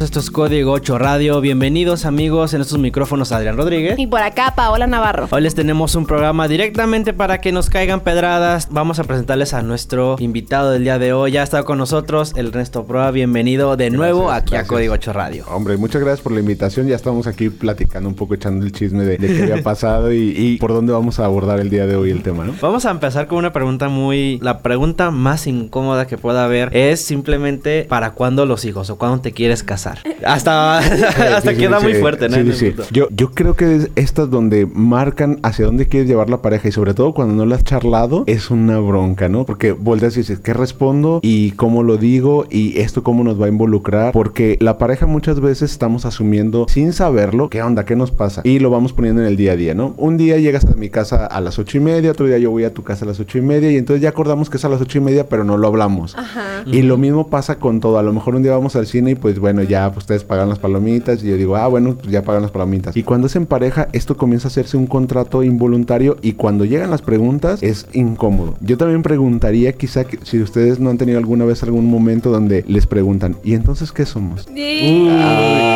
Esto es Código 8 Radio. Bienvenidos amigos en estos micrófonos Adrián Rodríguez. Y por acá Paola Navarro. Hoy les tenemos un programa directamente para que nos caigan pedradas. Vamos a presentarles a nuestro invitado del día de hoy. Ya está con nosotros el Ernesto Proa. Bienvenido de nuevo Gracias, aquí gracias. a Código 8 Radio. Hombre, muchas gracias por la invitación. Ya estamos aquí platicando un poco, echando el chisme de, de qué había pasado y, y por dónde vamos a abordar el día de hoy el tema, ¿no? Vamos a empezar con una pregunta muy... La pregunta más incómoda que pueda haber es simplemente ¿para cuándo los hijos o cuándo te quieres casar? Hasta, hasta Sí, sí, queda sí, muy sí. fuerte, ¿no? Sí, sí. Yo, yo creo que es estas donde marcan hacia dónde quieres llevar la pareja y sobre todo cuando no la has charlado es una bronca, ¿no? Porque volteas y dices, ¿qué respondo? ¿Y cómo lo digo? ¿Y esto cómo nos va a involucrar? Porque la pareja muchas veces estamos asumiendo sin saberlo qué onda, qué nos pasa. Y lo vamos poniendo en el día a día, ¿no? Un día llegas a mi casa a las ocho y media, otro día yo voy a tu casa a las ocho y media y entonces ya acordamos que es a las ocho y media, pero no lo hablamos. Ajá. Y lo mismo pasa con todo. A lo mejor un día vamos al cine y pues bueno, ya ustedes pagan las palomitas y yo digo, ah, bueno, pues ya pagan las palomitas. Y cuando es en pareja, esto comienza a hacerse un contrato involuntario y cuando llegan las preguntas es incómodo. Yo también preguntaría quizá que si ustedes no han tenido alguna vez algún momento donde les preguntan, ¿y entonces qué somos? Sí.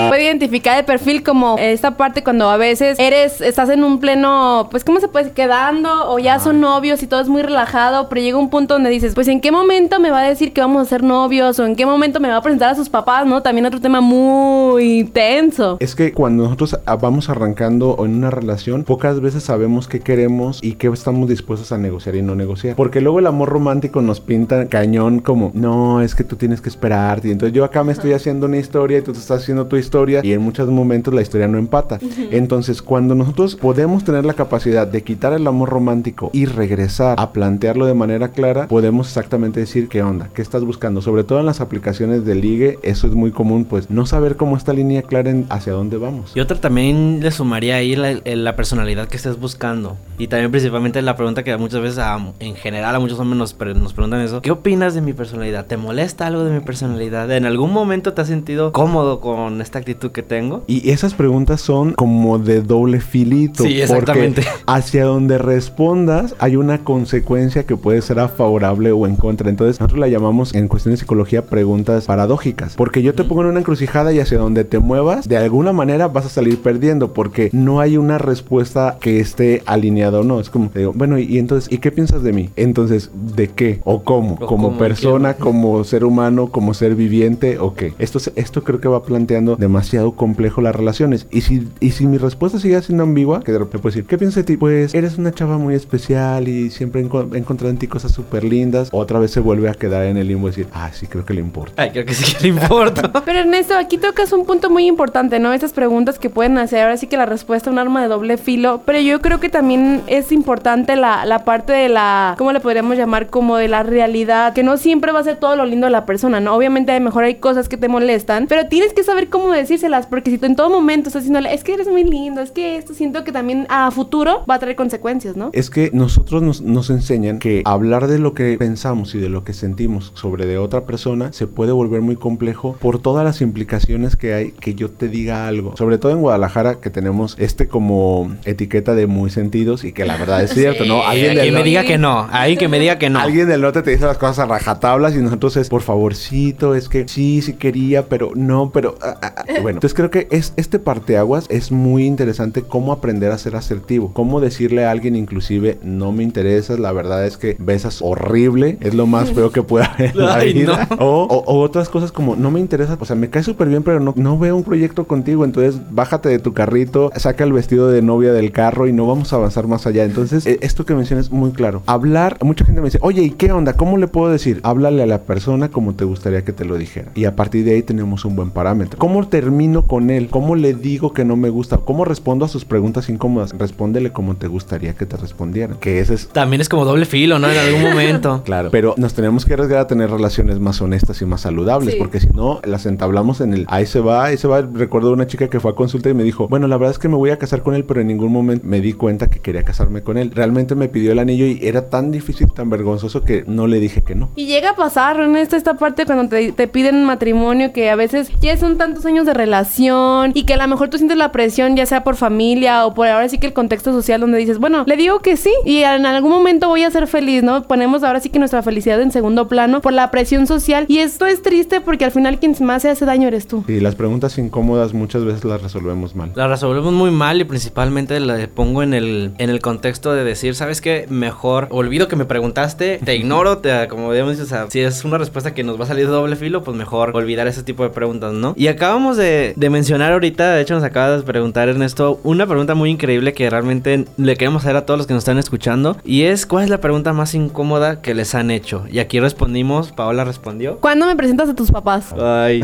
Puede identificar el perfil como esta parte cuando a veces eres, estás en un pleno, pues ¿cómo se puede? Quedando o ya son novios y todo es muy relajado, pero llega un punto donde dices, pues ¿en qué momento me va a decir que vamos a ser novios? O ¿en qué momento me va a presentar a sus papás? ¿No? También otro tema muy tenso. Es que cuando nosotros ah, vamos arrancando en una relación, pocas veces sabemos qué queremos y qué estamos dispuestos a negociar y no negociar. Porque luego el amor romántico nos pinta cañón como, no, es que tú tienes que esperarte. Y entonces yo acá me estoy haciendo una historia y tú te estás haciendo tu historia y en muchos momentos la historia no empata. Entonces cuando nosotros podemos tener la capacidad de quitar el amor romántico y regresar a plantearlo de manera clara, podemos exactamente decir qué onda, qué estás buscando. Sobre todo en las aplicaciones de ligue, eso es muy común, pues no saber cómo está línea clara en hacia dónde vamos. Y otra también le sumaría ahí la, la personalidad que estés buscando. Y también principalmente la pregunta que muchas veces, a- en general a muchos hombres nos, pre- nos preguntan eso. ¿Qué opinas de mi personalidad? ¿Te molesta algo de mi personalidad? ¿En algún momento te has sentido cómodo con esta actitud que tengo? Y esas preguntas son como de doble filito. Sí, exactamente. Porque hacia donde respondas hay una consecuencia que puede ser a favorable o en contra. Entonces nosotros la llamamos en cuestión de psicología preguntas paradójicas. Porque yo te pongo en una encrucijada y hacia donde te muevas, de alguna manera vas a salir perdiendo. Porque no hay una respuesta que esté alineada o no. Es como, te digo, bueno, y, y entonces, ¿y qué piensas de mí? Entonces, ¿de qué? ¿O cómo? O como persona, quiero. como ser humano, como ser viviente, o qué. Esto, esto creo que va planteando demasiado complejo las relaciones. Y si, y si mi respuesta sigue siendo ambigua, que de repente puedo decir, ¿qué piensas de ti? Pues eres una chava muy especial y siempre he enco- he encontrado en ti cosas súper lindas. Otra vez se vuelve a quedar en el limbo y decir, ah, sí, creo que le importa. Ay, creo que sí que le importa. Pero Ernesto, aquí tocas un punto muy importante, ¿no? Estas preguntas que pueden hacer, ahora sí que la respuesta es un arma de doble filo, pero yo creo que también es importante la, la parte de la, ¿cómo le podríamos llamar? Como de la realidad, que no siempre va a ser todo lo lindo de la persona, ¿no? Obviamente a lo mejor hay cosas que te molestan, pero tienes que saber cómo decírselas, porque si tú en todo momento estás diciéndole, es que eres muy lindo, es que esto siento que también a futuro va a traer consecuencias, ¿no? Es que nosotros nos, nos enseñan que hablar de lo que pensamos y de lo que sentimos sobre de otra persona se puede volver muy complicado complejo por todas las implicaciones que hay que yo te diga algo. Sobre todo en Guadalajara que tenemos este como etiqueta de muy sentidos y que la verdad es cierto, ¿no? Alguien del que me diga que no. Alguien que me diga que no. Alguien del norte te dice las cosas a rajatablas y nosotros es, por favorcito, es que sí, sí quería, pero no, pero... ah, ah, ah". Bueno, entonces creo que es, este parteaguas es muy interesante cómo aprender a ser asertivo. Cómo decirle a alguien inclusive, no me interesas, la verdad es que besas horrible, es lo más feo que puede haber en la Ay, vida. no. O, o- o otras cosas como, no me interesa, o sea, me cae súper bien, pero no, no veo un proyecto contigo, entonces bájate de tu carrito, saca el vestido de novia del carro y no vamos a avanzar más allá. Entonces, eh, esto que mencionas es muy claro. Hablar, mucha gente me dice, oye, ¿y qué onda? ¿Cómo le puedo decir? Háblale a la persona como te gustaría que te lo dijera. Y a partir de ahí tenemos un buen parámetro. ¿Cómo termino con él? ¿Cómo le digo que no me gusta? ¿Cómo respondo a sus preguntas incómodas? Respóndele como te gustaría que te respondieran. Que ese es También es como doble filo, ¿no? En algún momento. Claro, pero nos tenemos que arriesgar a tener relaciones más honestas y más saludables, Sí. porque si no, las entablamos en el ahí se va, ahí se va. Recuerdo una chica que fue a consulta y me dijo, bueno, la verdad es que me voy a casar con él, pero en ningún momento me di cuenta que quería casarme con él. Realmente me pidió el anillo y era tan difícil, tan vergonzoso que no le dije que no. Y llega a pasar, Ernesto, esta parte cuando te, te piden matrimonio, que a veces ya son tantos años de relación y que a lo mejor tú sientes la presión, ya sea por familia o por ahora sí que el contexto social, donde dices, bueno, le digo que sí y en algún momento voy a ser feliz, ¿no? Ponemos ahora sí que nuestra felicidad en segundo plano por la presión social y esto es triste porque al final quien más se hace daño eres tú. Y las preguntas incómodas muchas veces las resolvemos mal. La resolvemos muy mal y principalmente la pongo en el, en el contexto de decir, ¿sabes qué? Mejor olvido que me preguntaste, te ignoro, te, como digamos, o sea, si es una respuesta que nos va a salir de doble filo, pues mejor olvidar ese tipo de preguntas, ¿no? Y acabamos de, de mencionar ahorita, de hecho nos acaba de preguntar Ernesto, una pregunta muy increíble que realmente le queremos hacer a todos los que nos están escuchando y es, ¿cuál es la pregunta más incómoda que les han hecho? Y aquí respondimos, Paola respondió. ¿Cuándo me presentas a tus papás? Ay.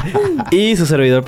y su servidor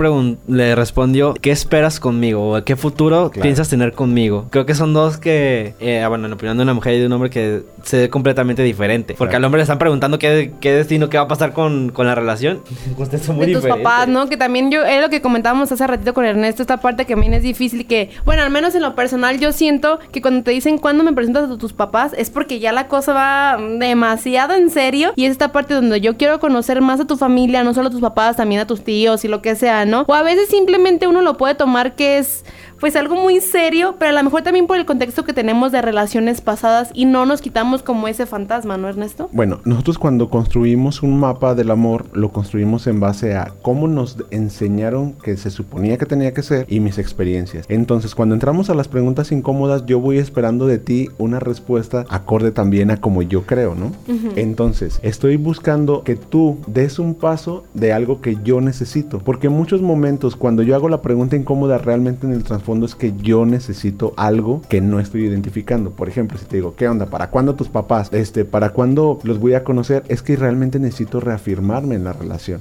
le respondió, ¿qué esperas conmigo? ¿O qué futuro Claro. piensas tener conmigo? Creo que son dos que, eh, bueno, en la opinión de una mujer y de un hombre que se ve completamente diferente. Porque Claro. al hombre le están preguntando qué, qué destino, qué va a pasar con, con la relación. Ustedes son muy de tus papás, ¿no? Que también yo, es lo que comentábamos hace ratito con Ernesto, esta parte que también es difícil, que, bueno, al menos en lo personal yo siento que cuando te dicen cuándo me presentas a tus papás, es porque ya la cosa va demasiado en serio y es esta parte donde yo quiero conocer más a tu familia, no solo a tus papás, también a tus tíos y lo que sea, ¿no? O a veces simplemente uno lo puede tomar que es pues algo muy serio, pero a lo mejor también por el contexto que tenemos de relaciones pasadas y no nos quitamos como ese fantasma, ¿no, Ernesto? Bueno, nosotros cuando construimos un mapa del amor, lo construimos en base a cómo nos enseñaron que se suponía que tenía que ser y mis experiencias. Entonces, cuando entramos a las preguntas incómodas, yo voy esperando de ti una respuesta acorde también a como yo creo, ¿no? Entonces, estoy buscando que tú des un paso de algo que yo necesito. Porque en muchos momentos, cuando yo hago la pregunta incómoda, realmente en el trasfondo es que yo necesito algo que no estoy identificando. Por ejemplo, si te digo, ¿qué onda? ¿Para cuándo tus papás? Este, ¿para cuándo los voy a conocer? Es que realmente necesito reafirmarme en la relación.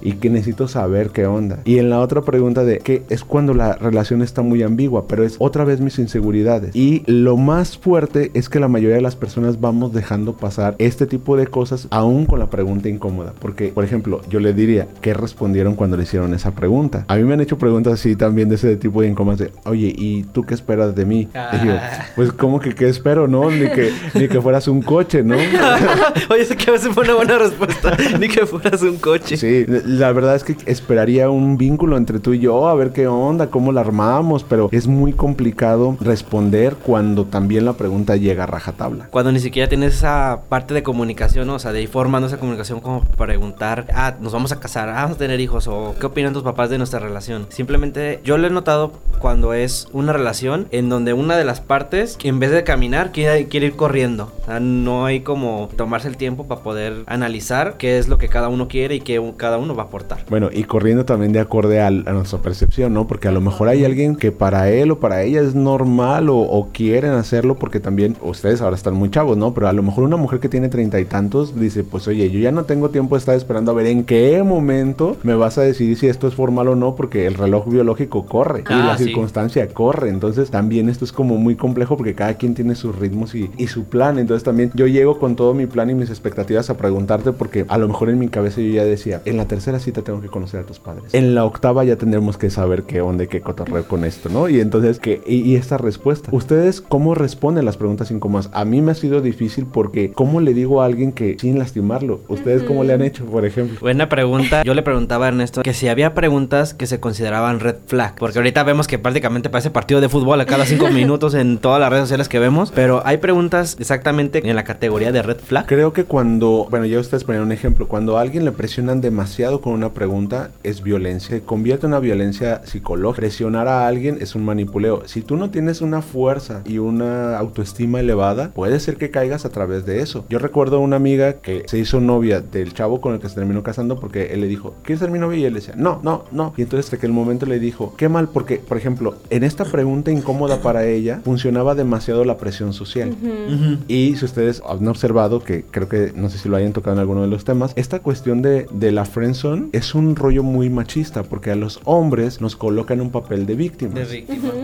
Y que necesito saber qué onda. Y en la otra pregunta de que es cuando la relación está muy ambigua, pero es otra vez mis inseguridades. Y lo más fuerte es que la mayoría de las personas vamos dejando pasar este tipo de cosas aún con la pregunta incómoda. Porque, por ejemplo, yo le diría, ¿qué respondieron cuando le hicieron esa pregunta? A mí me han hecho preguntas así también de ese tipo de de, oye, ¿y tú qué esperas de mí? Y digo, pues como que qué espero, ¿no? Ni que, ni que fueras un coche, ¿no? Oye, eso que a veces fue una buena respuesta. Ni que fueras un coche. Sí, la verdad es que esperaría un vínculo entre tú y yo, a ver qué onda, cómo la armamos, pero es muy complicado responder cuando también la pregunta llega a rajatabla. Cuando ni siquiera tienes esa parte de comunicación, ¿no? o sea, de ir formando esa comunicación como preguntar, ah, nos vamos a casar, ah, vamos a tener hijos, o qué opinan tus papás de nuestra relación. Simplemente yo lo he notado cuando es una relación en donde una de las partes, en vez de caminar, quiere, ir corriendo. Sea, no hay como tomarse el tiempo para poder analizar qué es lo que cada uno quiere y qué cada uno va a aportar. Bueno, y corriendo también de acorde al- a, nuestra percepción, ¿no? Porque a lo mejor hay alguien que para él o para ella es normal o, o quieren hacerlo porque también ustedes ahora están muy chavos, ¿no? Pero a lo mejor una mujer que tiene treinta y tantos dice, pues oye, yo ya no tengo tiempo de estar esperando a ver en qué momento me vas a decidir si esto es formal o no porque el reloj biológico corre y Ah, la sí. circunstancia corre. Entonces también esto es como muy complejo porque cada quien tiene sus ritmos y, y su plan. Entonces también yo llego con todo mi plan y mis expectativas a preguntarte porque a lo mejor en mi cabeza yo ya decía, en la tercera cita tengo que conocer a tus padres. En la octava ya tendremos que saber qué onda y qué cotorreo con esto, ¿no? Y entonces, que y, y esta respuesta. ¿Ustedes cómo responden las preguntas incómodas? A mí me ha sido difícil porque ¿cómo le digo a alguien que sin lastimarlo? ¿Ustedes cómo le han hecho, por ejemplo? ejemplo. Buena pregunta. Yo le preguntaba a Ernesto que si había preguntas que se consideraban red flag. Porque ahorita vemos que prácticamente parece partido de fútbol a cada cinco minutos en todas las redes sociales que vemos. Pero hay preguntas exactamente en la categoría de red flag. Creo que cuando, bueno, ya ustedes ponen un ejemplo, cuando a alguien le presionan demasiado con una pregunta, es violencia. Se convierte en una violencia psicológica. Presionar a alguien es un manipuleo. Si tú no tienes una fuerza y una autoestima elevada, puede ser que caigas a través de eso. Yo recuerdo una amiga que se hizo novia del chavo con el que se terminó casando porque él le dijo, ¿quieres ser mi novia? Y él decía, no, no, no. Y entonces hasta que el momento le dijo, qué mal, porque, por ejemplo, en esta pregunta incómoda para ella, funcionaba demasiado la presión social. Y si ustedes han observado, que creo que no sé si lo hayan tocado en alguno de los temas, esta cuestión de, de la friendzone es un rollo muy machista porque a los hombres nos colocan un papel de víctimas.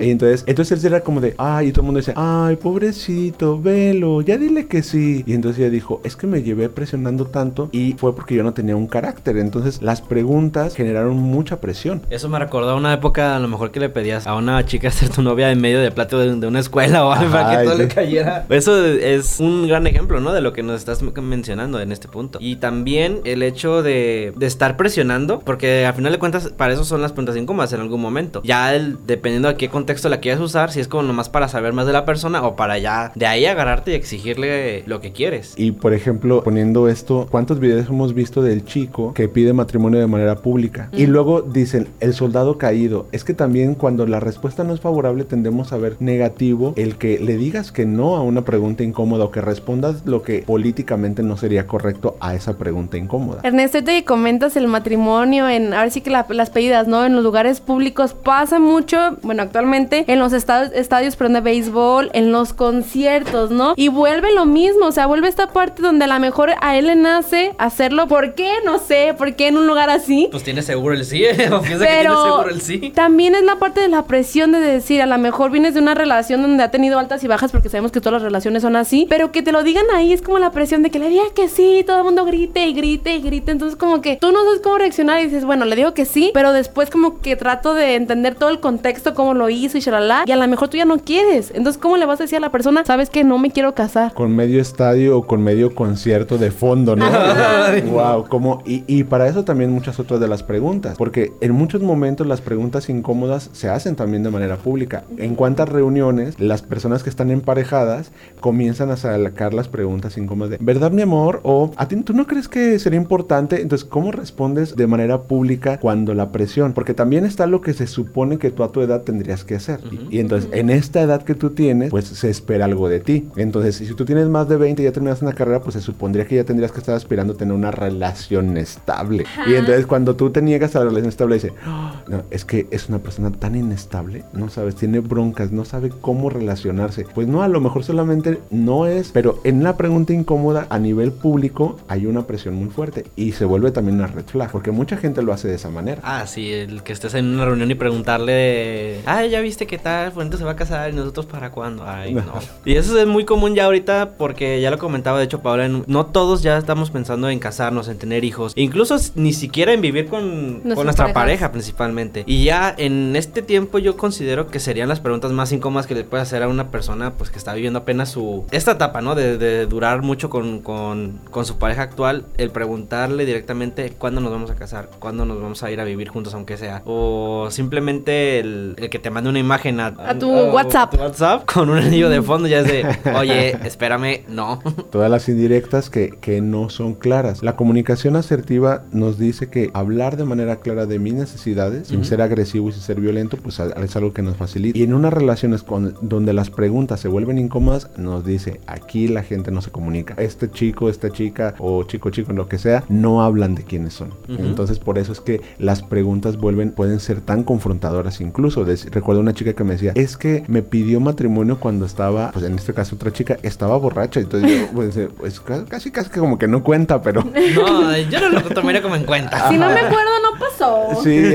Y entonces, entonces él era como de, ay, y todo el mundo dice, ay, pobrecito, velo, ya dile que sí. Y entonces ella dijo, es que me llevé presionando tanto y fue porque yo no tenía un carácter. Entonces las preguntas generaron mucha presión. Eso me recordó a una época a lo mejor que le pedías a una chica ser tu novia en medio de plato de, de una escuela o algo para que todo sí. le cayera. Eso es un gran ejemplo, ¿no? De lo que nos estás mencionando en este punto. Y también el hecho de, de estar presionando, porque al final de cuentas para eso son las preguntas incómodas en algún momento. Ya el, dependiendo de qué contexto la quieras usar, si es como nomás para saber más de la persona o para ya de ahí agarrarte y exigirle lo que quieres. Y por ejemplo, poniendo esto, ¿cuántos videos hemos visto del chico que pide matrimonio de manera pública? Y luego dicen, el soldado caído. Es que también cuando la respuesta no es favorable tendemos a ver negativo el que le digas que no a una pregunta incómoda o que respondas lo que políticamente no sería correcto a esa pregunta incómoda. Ernesto, que comentas el matrimonio, en ahora sí que la- las pedidas, ¿no? En los lugares públicos pasa mucho, bueno, actualmente en los estadios, estadios perdón, de béisbol, en los conciertos, ¿no? Y vuelve lo mismo, o sea, vuelve esta parte donde a lo mejor a él le nace hacerlo. ¿Por qué? No sé, ¿por qué en un lugar así? Pues tiene seguro el sí, que tiene Pero seguro el sí. también es la parte de la presión de decir, a lo mejor vienes de una relación donde ha tenido altas y bajas, porque sabemos que todas las relaciones son así, pero que te lo digan ahí es como la presión de que le diga que sí, todo el mundo grite y grite y grite, entonces como que tú no sabes cómo reaccionar y dices, bueno, le digo que sí, pero después como que trato de entender todo el contexto, cómo lo hizo y shalala, y a lo mejor tú ya no quieres, entonces ¿cómo le vas a decir a la persona, sabes que no me quiero casar? Con medio estadio o con medio concierto de fondo, ¿no? wow, como y, y para eso también muchas otras de las preguntas, porque en muchos momentos las preguntas incómodas se hacen también de manera pública. En cuántas reuniones las personas que están emparejadas comienzan a sacar las preguntas incómodas de, ¿verdad mi amor? O ¿a ti tú no crees que sería importante? Entonces, ¿cómo respondes de manera pública cuando la presión? Porque también está lo que se supone que tú a tu edad tendrías que hacer. Y entonces, en esta edad que tú tienes, pues se espera algo de ti. Entonces, si tú tienes más de 20 y ya terminaste una carrera, pues se supondría que ya tendrías que estar aspirando a tener una relación estable. Y entonces, cuando tú te niegas a la relación estable, dice, "Ah, no, es que es una persona tan inestable, no sabes, tiene broncas, no sabe cómo relacionarse. Pues no, a lo mejor solamente no es, pero en la pregunta incómoda a nivel público hay una presión muy fuerte y se vuelve también una red flag, porque mucha gente lo hace de esa manera. Ah, sí, el que estés en una reunión y preguntarle, ay, ya viste qué tal, Fuente se va a casar y nosotros para cuándo. Ay, no. Y eso es muy común ya ahorita porque ya lo comentaba, de hecho, Paula, en- no todos ya estamos pensando en casarnos, en tener hijos, incluso ni siquiera en vivir con, con nuestra parejas. pareja principalmente. Y ya en este tiempo yo considero que serían las preguntas más incómodas que le puede hacer a una persona pues que está viviendo apenas su... Esta etapa, ¿no? De, de durar mucho con, con, con su pareja actual, el preguntarle directamente cuándo nos vamos a casar, cuándo nos vamos a ir a vivir juntos, aunque sea. O simplemente el, el que te mande una imagen a, A tu WhatsApp. a WhatsApp con un anillo de fondo ya es de, oye, espérame, no. Todas las indirectas que, que no son claras. La comunicación asertiva nos dice que hablar de manera clara de mis necesidades, sin ser agresivo y sin ser violento, pues es algo que nos facilita. Y en unas relaciones con, donde las preguntas se vuelven incómodas, nos dice, aquí la gente no se comunica. Este chico, esta chica o chico, chico, lo que sea, no hablan de quiénes son. Entonces por eso es que las preguntas vuelven, pueden ser tan confrontadoras incluso. Dec- recuerdo una chica que me decía, es que me pidió matrimonio cuando estaba, pues en este caso otra chica, estaba borracha. Entonces yo, pues, pues, ca- casi, casi que como que no cuenta, pero... No, yo no lo tomaría como en cuenta. Si no me acuerdo, no pasó. Sí,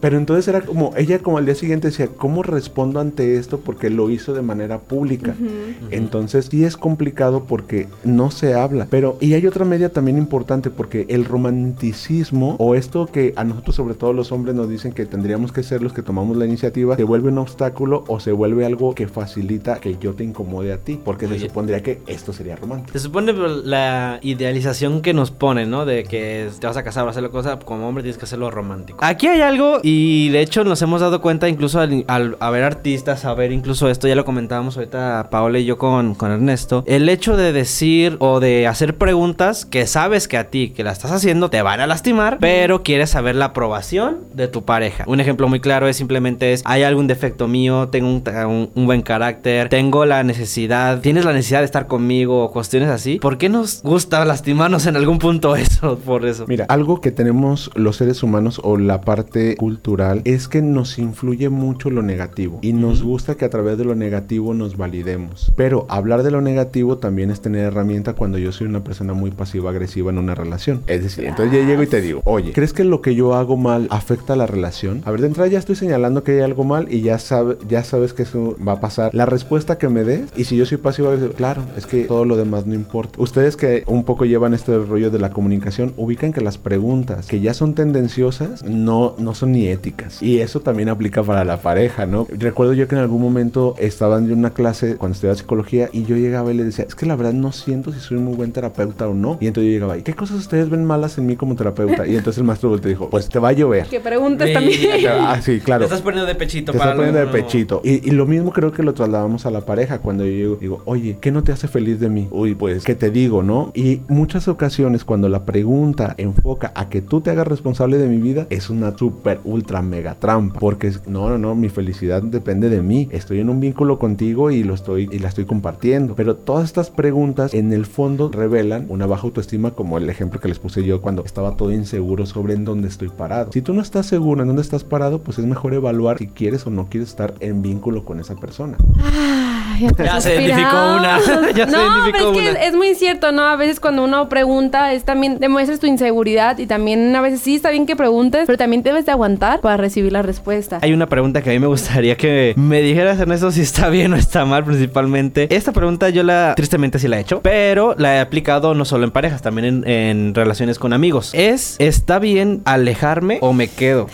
pero entonces era como, ella como al día siguiente decía, ¿cómo respondo ante esto? Porque lo hizo de manera pública. Entonces sí es complicado porque no se habla. Pero, y hay otra media también importante porque el romanticismo o esto que a nosotros sobre todo los hombres nos dicen que tendríamos que ser los que tomamos la iniciativa, se vuelve un obstáculo o se vuelve algo que facilita que yo te incomode a ti. Porque se supondría que esto sería romántico. Se supone pues, la idealización que nos ponen, ¿no? De que te vas a casar, vas a hacer la cosa, como hombre tienes que hacerlo romántico. Aquí hay algo, y de hecho nos hemos dado cuenta incluso al, al- a ver artistas, a ver incluso esto, ya lo comentábamos ahorita Paola y yo con, con Ernesto, el hecho de decir o de hacer preguntas que sabes que a ti, que la estás haciendo, te van a lastimar, pero quieres saber la aprobación de tu pareja. Un ejemplo muy claro es simplemente es, hay algún defecto mío, tengo un, un- un buen carácter, tengo la necesidad, tienes la necesidad de estar conmigo, o cuestiones así. ¿Por qué nos gusta lastimarnos en algún punto eso? Por eso. Mira, algo que tenemos los seres humanos o la parte cultural es que nos influye mucho lo negativo y nos gusta que a través de lo negativo nos validemos. Pero hablar de lo negativo también es tener herramienta cuando yo soy una persona muy pasiva agresiva en una relación. Es decir, entonces yo llego y te digo, oye, ¿crees que lo que yo hago mal afecta a la relación? A ver, de entrada ya estoy señalando que hay algo mal y ya, sabe, ya sabes que eso va a pasar. La respuesta que me des y si yo soy pasivo agresivo, claro, es que todo lo demás no importa. Ustedes que un poco llevan este rollo de la comunicación, ubican que las preguntas que ya son tendenciosas no, no son ni éticas. Y eso también aplica para la pareja, ¿no? Recuerdo yo que en algún momento estaba en una clase cuando estudiaba psicología y yo llegaba y le decía, es que la verdad no siento si soy un muy buen terapeuta o no. Y entonces yo llegaba, ¿y qué cosas ustedes ven malas en mí como terapeuta? Y entonces el maestro te dijo, pues te va a llover. Que preguntas Sí. también. Ah, sí, claro. Te estás poniendo de pechito Te para estás poniendo de pechito. Y, y lo mismo creo que lo trasladamos a la pareja cuando yo digo, digo, oye, ¿qué no te hace feliz de mí? Uy, pues, ¿qué te digo, no? Y muchas ocasiones cuando la pregunta enfoca a que tú te hagas responsable de mi vida, es una súper, ultra, mega trampa. Porque, no, no, no, mi felicidad depende de mí. Estoy en un vínculo contigo y lo estoy, y la estoy compartiendo. Pero todas estas preguntas en el fondo revelan una baja autoestima como el ejemplo que les puse yo cuando estaba todo inseguro sobre en dónde estoy parado. Si tú no estás seguro en dónde estás parado, pues es mejor evaluar si quieres o no quieres estar en vínculo con esa persona. Ay, Ya se suspiramos. identificó una. Ya se no, identificó pero es que es, es muy cierto, ¿no? A veces cuando uno pregunta es también demuestras tu inseguridad y también a veces sí está bien que preguntes, pero también debes de aguantar para recibir la respuesta. Hay una pregunta que a mí me gustaría que me dijeras, Ernesto, si está bien o está mal, principalmente. Esta pregunta yo la, tristemente sí la he hecho, pero la he aplicado no solo en parejas, también en, en relaciones con amigos. Es, ¿está bien alejarme o me quedo?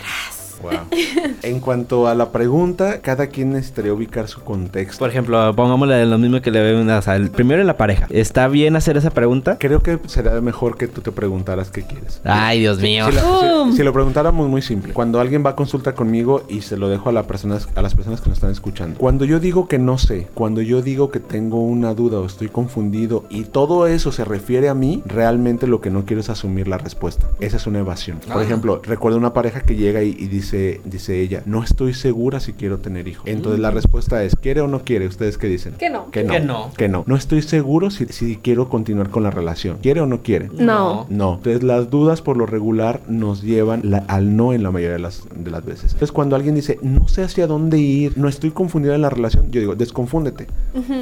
en cuanto a la pregunta, cada quien necesitaría ubicar su contexto. Por ejemplo, pongámosle lo mismo que le ven, o sea, el primero en la pareja. ¿Está bien hacer esa pregunta? Creo que sería mejor que tú te preguntaras qué quieres. Ay, Dios mío. Si, la- si- si lo preguntáramos muy simple, cuando alguien va a consulta conmigo y se lo dejo a, la personas, a las personas que nos están escuchando, cuando yo digo que no sé, cuando yo digo que tengo una duda o estoy confundido y todo eso se refiere a mí, realmente lo que no quiero es asumir la respuesta. Esa es una evasión. Por ejemplo, recuerdo una pareja que llega y, y dice, dice ella, no estoy segura si quiero tener hijos. Entonces la respuesta es, ¿quiere o no quiere? ¿Ustedes qué dicen? Que no. Que no. Que no. Que no. No estoy seguro si, si quiero continuar con la relación. ¿Quiere o no quiere? No. No, entonces las dudas por lo regular nos llevan la- al no en la mayoría de las, de las veces. Entonces cuando alguien dice, no sé hacia dónde ir, no estoy confundido en la relación, yo digo, desconfúndete.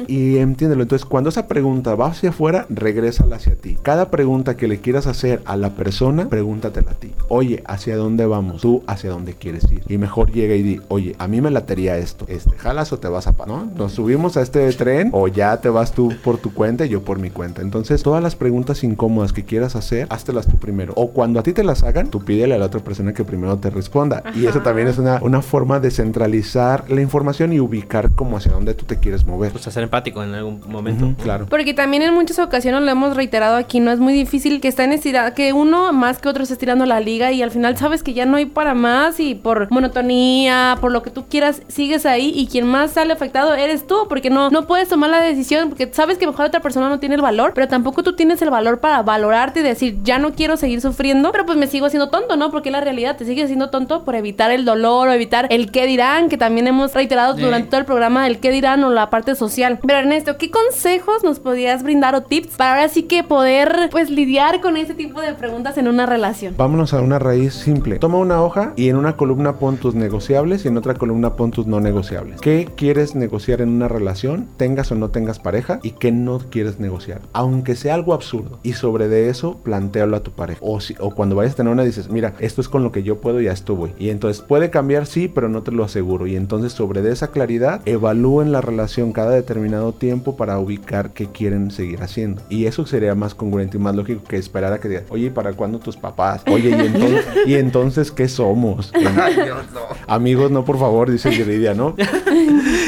Y entiéndelo. Entonces cuando esa pregunta va hacia afuera, regrésala hacia ti. Cada pregunta que le quieras hacer a la persona, pregúntatela a ti. Oye, ¿hacia dónde vamos? Tú, ¿hacia dónde quieres ir? Y mejor llega y di, oye, a mí me latería esto. Este, ¿jalas o te vas a pa-? ¿No? Nos subimos a este tren o ya te vas tú por tu cuenta y yo por mi cuenta. Entonces, todas las preguntas incómodas que quieras hacer, háztelas tú primero. O cuando a ti te las hagan, tú pídele a la otra persona que primero te responda. Y eso también es una, una forma de centralizar la información y ubicar como hacia dónde tú te quieres mover. Pues a ser empático en algún momento. Claro. Porque también en muchas ocasiones lo hemos reiterado aquí, no es muy difícil que está en estira- que uno más que otro esté estirando la liga y al final sabes que ya no hay para más y por monotonía, por lo que tú quieras, sigues ahí y quien más sale afectado eres tú, porque no, no puedes tomar la decisión, porque sabes que mejor otra persona no tiene el valor, pero tampoco tú tienes el valor para valorarte y decir, ya no quiero seguir sufriendo, pero pues me sigo haciendo tonto, ¿no? Porque la realidad te sigues haciendo tonto por evitar el dolor o evitar el qué dirán, que también hemos reiterado Sí. durante todo el programa, el qué dirán o la parte social. Pero Ernesto, ¿qué consejos nos podrías brindar o tips para ahora sí que poder pues lidiar con ese tipo de preguntas en una relación? Vámonos a una raíz simple. Toma una hoja y en una columna pon tus negociables y en otra columna pon tus no negociables. ¿Qué quieres negociar en una relación, tengas o no tengas pareja, y qué no quieres negociar? Aunque sea algo absurdo. Y sobre de eso, plantealo a tu pareja. O, si, o cuando vayas a tener una, dices, mira, esto es con lo que yo puedo y a esto voy. Y entonces puede cambiar, sí, pero no te lo aseguro. Y entonces sobre de esa claridad, evalúen la relación cada determinado tiempo para ubicar qué quieren seguir haciendo. Y eso sería más congruente y más lógico que esperar a que digas, oye, ¿y ¿para cuándo tus papás? Oye, ¿y entonces, ¿y entonces qué somos? Amigos, no, por favor, dice Yuridia, ¿no?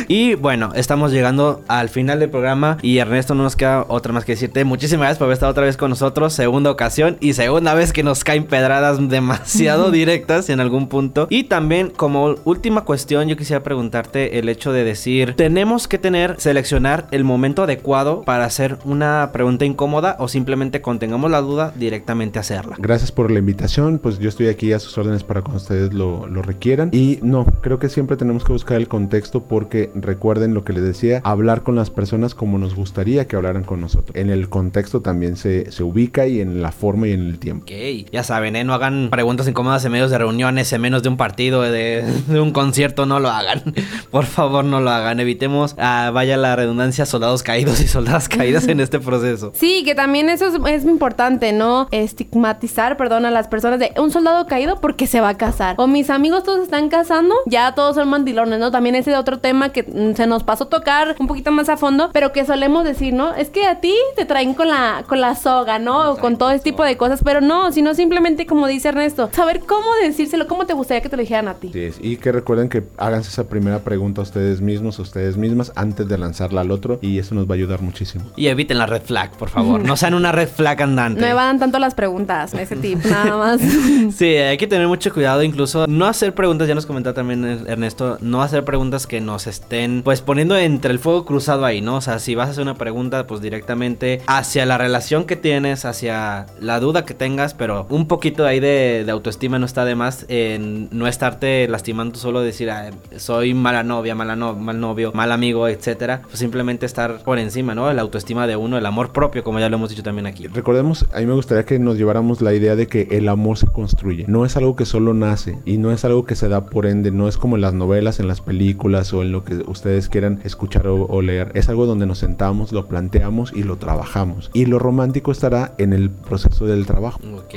Y bueno, estamos llegando al final del programa y Ernesto no nos queda otra más que decirte muchísimas gracias por haber estado otra vez con nosotros, segunda ocasión y segunda vez que nos caen pedradas demasiado directas en algún punto. Y también como última cuestión yo quisiera preguntarte el hecho de decir, tenemos que tener, seleccionar el momento adecuado para hacer una pregunta incómoda o simplemente contengamos la duda directamente hacerla. Gracias por la invitación, pues yo estoy aquí a sus órdenes para cuando ustedes lo, lo requieran. Y no, creo que siempre tenemos que buscar el contexto porque recuerden lo que les decía, hablar con las personas como nos gustaría que hablaran con nosotros. En el contexto también se, se ubica y en la forma y en el tiempo. Ok, ya saben, ¿eh? no hagan preguntas incómodas en medios de reuniones, en menos de un partido, de, de un concierto, no lo hagan. Por favor, no lo hagan. Evitemos, ah, vaya la redundancia, soldados caídos y soldadas caídas en este proceso. Sí, que también eso es, es importante, ¿no? Estigmatizar, perdón, a las personas de un soldado caído porque se va a casar. O mis amigos todos están casando, ya todos son mandilones, ¿no? También ese otro tema que mm, se nos pasó a tocar un poquito más a fondo, pero que solemos decir, ¿no? Es que a ti te traen con la, con la soga, ¿no? O con todo este tipo de cosas, pero no, sino simplemente como dice Ernesto, saber cómo decírselo, cómo te gustaría que te lo dijeran a ti. Y que recuerden que háganse esa primera pregunta a ustedes mismos, a ustedes mismas, antes de lanzarla al otro. Y eso nos va a ayudar muchísimo. Y eviten la red flag, por favor. No sean una red flag andante. No me van tanto las preguntas, ese tip, nada más. Sí, hay que tener mucho cuidado, incluso no hacer preguntas, ya nos comentaba también Er- Ernesto, no hacer preguntas que nos estén pues poniendo entre el fuego cruzado ahí, ¿no? O sea, si vas a hacer una pregunta pues directamente hacia la relación que tienes, hacia la duda que tengas, pero un poquito ahí de, autoestima no está de más en no estarte lastimando solo decir, "Ah, soy mala novia, mala no, mal novio, mal amigo, etcétera, pues simplemente estar por encima, ¿no? La autoestima de uno, el amor propio, como ya lo hemos dicho también aquí. Recordemos, a mí me gustaría que nos lleváramos la idea de que el amor se construye. No es algo que solo nace y no es algo que se da por ende. No es como en las novelas, en las películas o en lo que ustedes quieran escuchar o, o leer. Es algo donde nos sentamos, lo planteamos y lo trabajamos. Y lo romántico estará en el proceso del trabajo. Ok,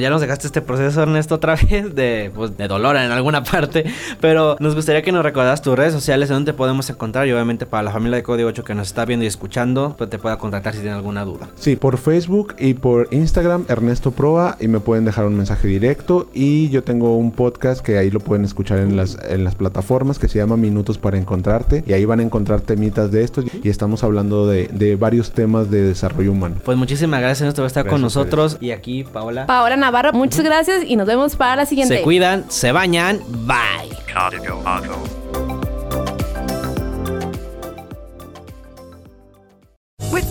ya nos dejaste este proceso, Ernesto, otra vez de, pues, de dolor en alguna parte, pero nos gustaría que nos recordaras tus redes sociales, donde te podemos encontrar y obviamente para la familia de Código 8 que nos está viendo y escuchando, pues te pueda contactar si tiene alguna duda. Sí, por Facebook y por Instagram, Ernesto Proa, y me pueden dejar un mensaje directo. Y yo tengo un podcast que ahí lo pueden escuchar en las, en las plataformas que se llama Minutos para Encontrarte. Y ahí van a encontrar temitas de estos. Y estamos hablando de, de varios temas de desarrollo humano. Pues muchísimas gracias, por estar con Gracias nosotros y aquí, Paola. Paola Navarro, muchas gracias y nos vemos para la siguiente. Se cuidan, se bañan, bye.